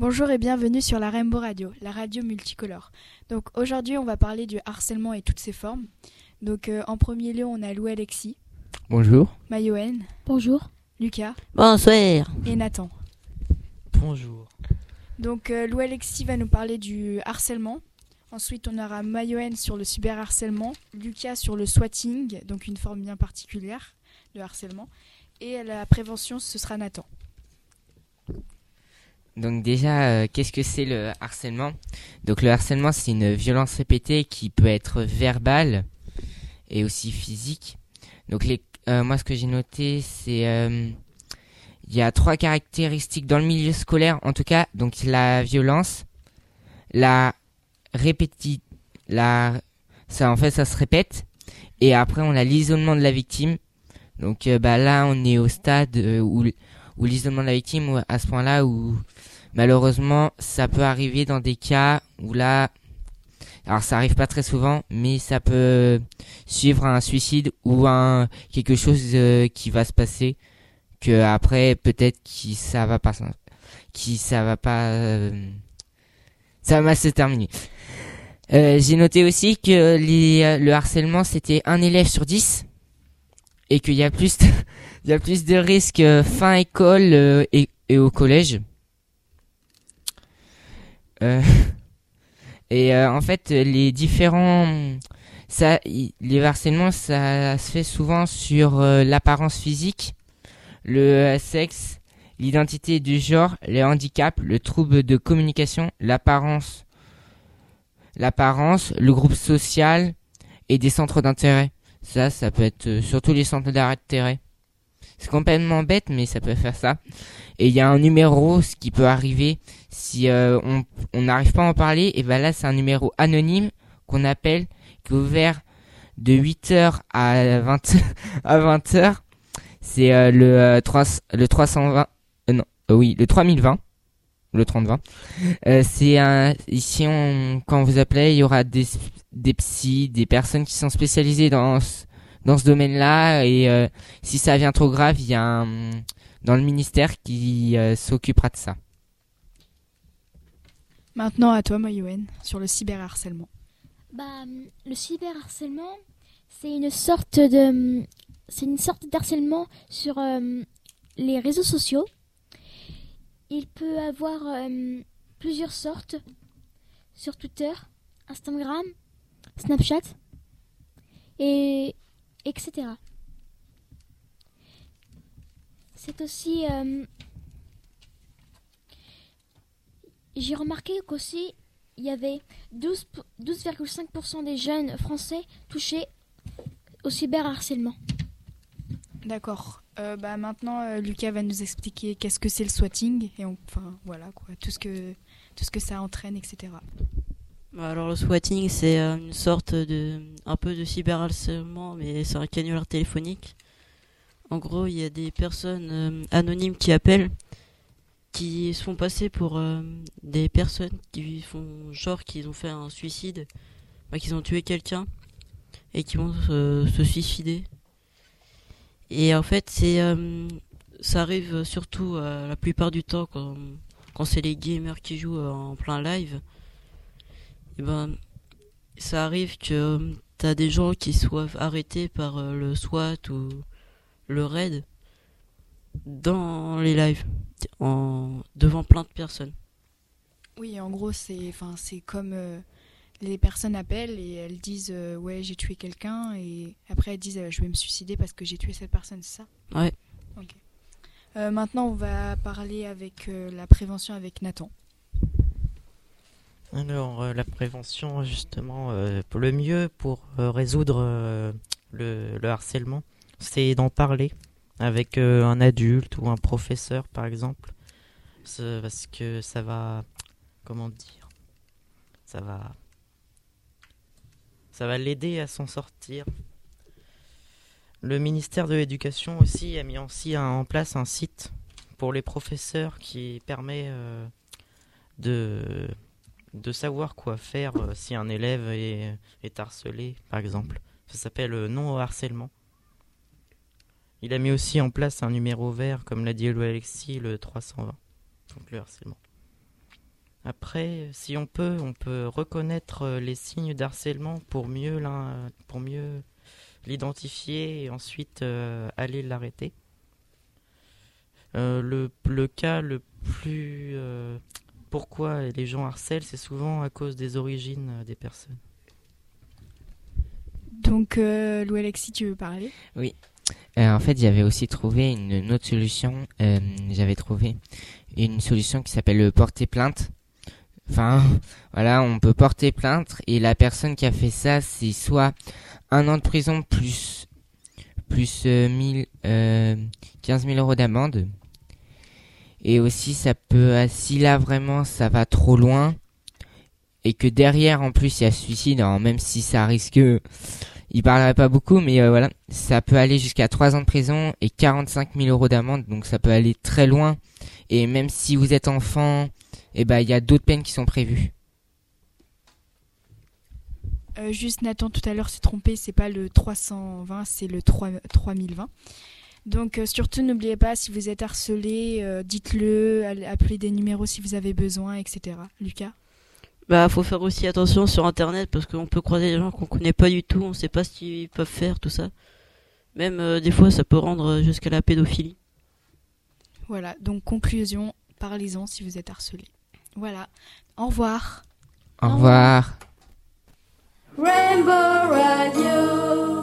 Bonjour et bienvenue sur la Rainbow Radio, la radio multicolore. Donc aujourd'hui, on va parler du harcèlement et toutes ses formes. Donc euh, en premier lieu, on a Lou Alexis, Bonjour. Mayoen, Bonjour. Lucas Bonsoir. et Nathan. Bonjour. Donc euh, Lou Alexis va nous parler du harcèlement. Ensuite, on aura Mayoen sur le cyberharcèlement, Lucas sur le swatting, donc une forme bien particulière de harcèlement. Et la prévention, ce sera Nathan. Donc déjà, euh, qu'est-ce que c'est le harcèlement? Donc le harcèlement, c'est une violence répétée qui peut être verbale et aussi physique. Donc les, euh, moi, ce que j'ai noté, c'est euh, il y a trois caractéristiques dans le milieu scolaire, en tout cas. Donc la violence, la répéti, la, ça en fait, ça se répète. Et après, on a l'isolement de la victime. Donc bah là, on est au stade où où l'isolement de la victime, où- à ce point-là où malheureusement ça peut arriver dans des cas où là, alors ça arrive pas très souvent, mais ça peut suivre un suicide ou un quelque chose euh, qui va se passer que après peut-être qui ça va pas qui ça va pas euh, ça va se terminer. Euh, J'ai noté aussi que les, le harcèlement c'était un élève sur 10 et qu'il y a plus de, il y a plus de risques euh, fin école euh, et, et au collège. Euh, et euh, en fait, les différents, ça, les harcèlements, ça se fait souvent sur euh, l'apparence physique, le euh, sexe, l'identité du genre, les handicaps, le trouble de communication, l'apparence, l'apparence, le groupe social et des centres d'intérêt. Ça, ça peut être euh, surtout les centres d'intérêt. C'est complètement bête, mais ça peut faire ça. Et il y a un numéro, ce qui peut arriver si euh, on n'arrive pas à en parler. Et ben là, c'est un numéro anonyme qu'on appelle, qui est ouvert de 8h à 20 à 20h. C'est euh, le euh, 3 le 320 euh, non, euh, oui, le 3020 le 3020. Euh, c'est un ici on quand vous appelez, il y aura des des psys, des personnes qui sont spécialisées dans ce- dans ce domaine-là et euh, si ça vient trop grave, il y a un dans le ministère qui euh, s'occupera de ça. Maintenant à toi, Mayoen, sur le cyberharcèlement. Bah, le cyberharcèlement, c'est une sorte de, c'est une sorte d'harcèlement sur euh, les réseaux sociaux. Il peut avoir euh, plusieurs sortes sur Twitter, Instagram, Snapchat et etc. C'est aussi euh, j'ai remarqué qu'aussi il y avait 12 p- 12,5% des jeunes français touchés au cyberharcèlement. D'accord. Euh, bah maintenant, euh, Lucas va nous expliquer qu'est-ce que c'est le swatting et enfin voilà quoi, tout ce que tout ce que ça entraîne, etc. Bah, Alors le swatting, c'est euh, une sorte de, un peu de cyberharcèlement, mais c'est un canular téléphonique. En gros, il y a des personnes anonymes qui appellent, qui se font passer pour des personnes qui font genre qu'ils ont fait un suicide, qu'ils ont tué quelqu'un et qui vont se suicider. Et en fait, c'est euh, ça arrive surtout euh, la plupart du temps quand, quand c'est les gamers qui jouent euh, en plein live. Et ben, ça arrive que t'as des gens qui soient arrêtés par le SWAT ou le RAID dans les lives, en devant plein de personnes. Oui, en gros, c'est enfin c'est comme les personnes appellent et elles disent euh, ouais j'ai tué quelqu'un et après elles disent euh, je vais me suicider parce que j'ai tué cette personne, c'est ça? Ouais. Ok. Euh, maintenant, on va parler avec euh, la prévention avec Nathan. Alors, euh, la prévention, justement, euh, pour le mieux pour euh, résoudre euh, le, le harcèlement, c'est d'en parler avec euh, un adulte ou un professeur, par exemple. Parce que ça va. Comment dire? Ça va. Ça va l'aider à s'en sortir. Le ministère de l'Éducation aussi a mis aussi en place un site pour les professeurs qui permet euh, de savoir quoi faire euh, si un élève est, harcelé, par exemple. Ça s'appelle euh, non au harcèlement. Il a mis aussi en place un numéro vert, comme l'a dit Alexis, le 320. Donc le harcèlement. Après, si on peut, on peut reconnaître euh, les signes d'harcèlement pour mieux l'in- pour mieux l'identifier et ensuite euh, aller l'arrêter. Euh, le, le cas le plus euh, pourquoi les gens harcèlent, c'est souvent à cause des origines euh, des personnes. Donc, euh, Lou Alexis, tu veux parler? Euh, en fait, j'avais aussi trouvé une, une autre solution. Euh, j'avais trouvé une solution qui s'appelle le porter plainte. Enfin, voilà, on peut porter plainte et la personne qui a fait ça, c'est soit un an de prison plus plus euh, 1000, euh, 15 000 euros d'amende. Et aussi, ça peut, euh, si là vraiment ça va trop loin et que derrière en plus il y a suicide, alors même si ça risque, il parlerait pas beaucoup, mais euh, voilà, ça peut aller jusqu'à 3 ans de prison et 45 000 euros d'amende, donc ça peut aller très loin. Et même si vous êtes enfant, eh ben il y a d'autres peines qui sont prévues. Euh, Juste Nathan tout à l'heure s'est trompé, c'est pas le 320, c'est le 3, 3020. Donc euh, surtout n'oubliez pas, si vous êtes harcelé, euh, dites-le, appelez des numéros si vous avez besoin, etc. Lucas Bah, faut faire aussi attention sur internet parce qu'on peut croiser des gens qu'on connaît pas du tout, on sait pas ce qu'ils peuvent faire, tout ça. Même euh, des fois, ça peut rendre jusqu'à la pédophilie. Voilà, donc conclusion, parlez-en si vous êtes harcelé. Voilà, au revoir. Au revoir. Rainbow Radio.